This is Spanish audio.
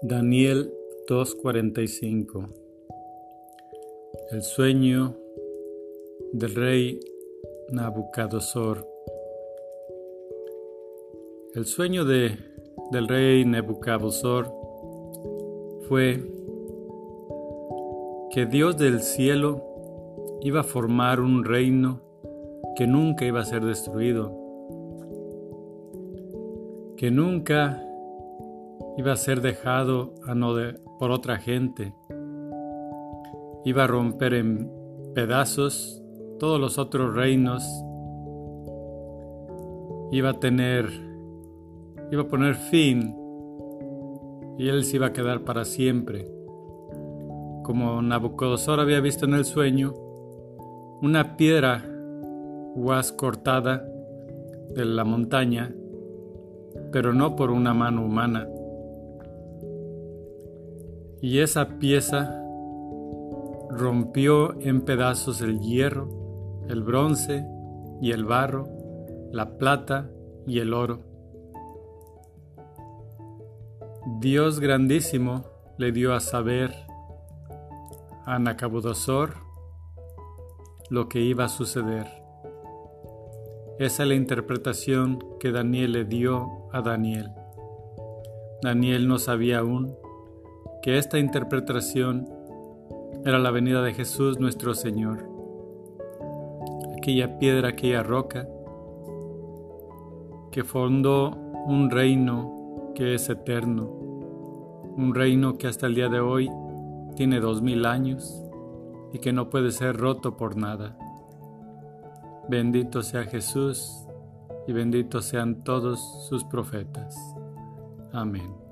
Daniel 2:45 El sueño del rey Nabucodonosor. El sueño de, del rey Nabucodonosor fue que Dios del cielo iba a formar un reino que nunca iba a ser destruido, que nunca iba a ser dejado a no por otra gente, iba a romper en pedazos todos los otros reinos, iba a tener, iba a poner fin y él se iba a quedar para siempre. Como Nabucodonosor había visto en el sueño, una piedra guas cortada de la montaña, pero no por una mano humana. Y esa pieza rompió en pedazos el hierro, el bronce y el barro, la plata y el oro. Dios grandísimo le dio a saber a Nacabudosor lo que iba a suceder. Esa es la interpretación que Daniel le dio a Daniel. Daniel no sabía aún que esta interpretación era la venida de Jesús nuestro Señor. Aquella piedra, aquella roca que fundó un reino que es eterno, un reino que hasta el día de hoy tiene dos mil años y que no puede ser roto por nada. Bendito sea Jesús y benditos sean todos sus profetas. Amén.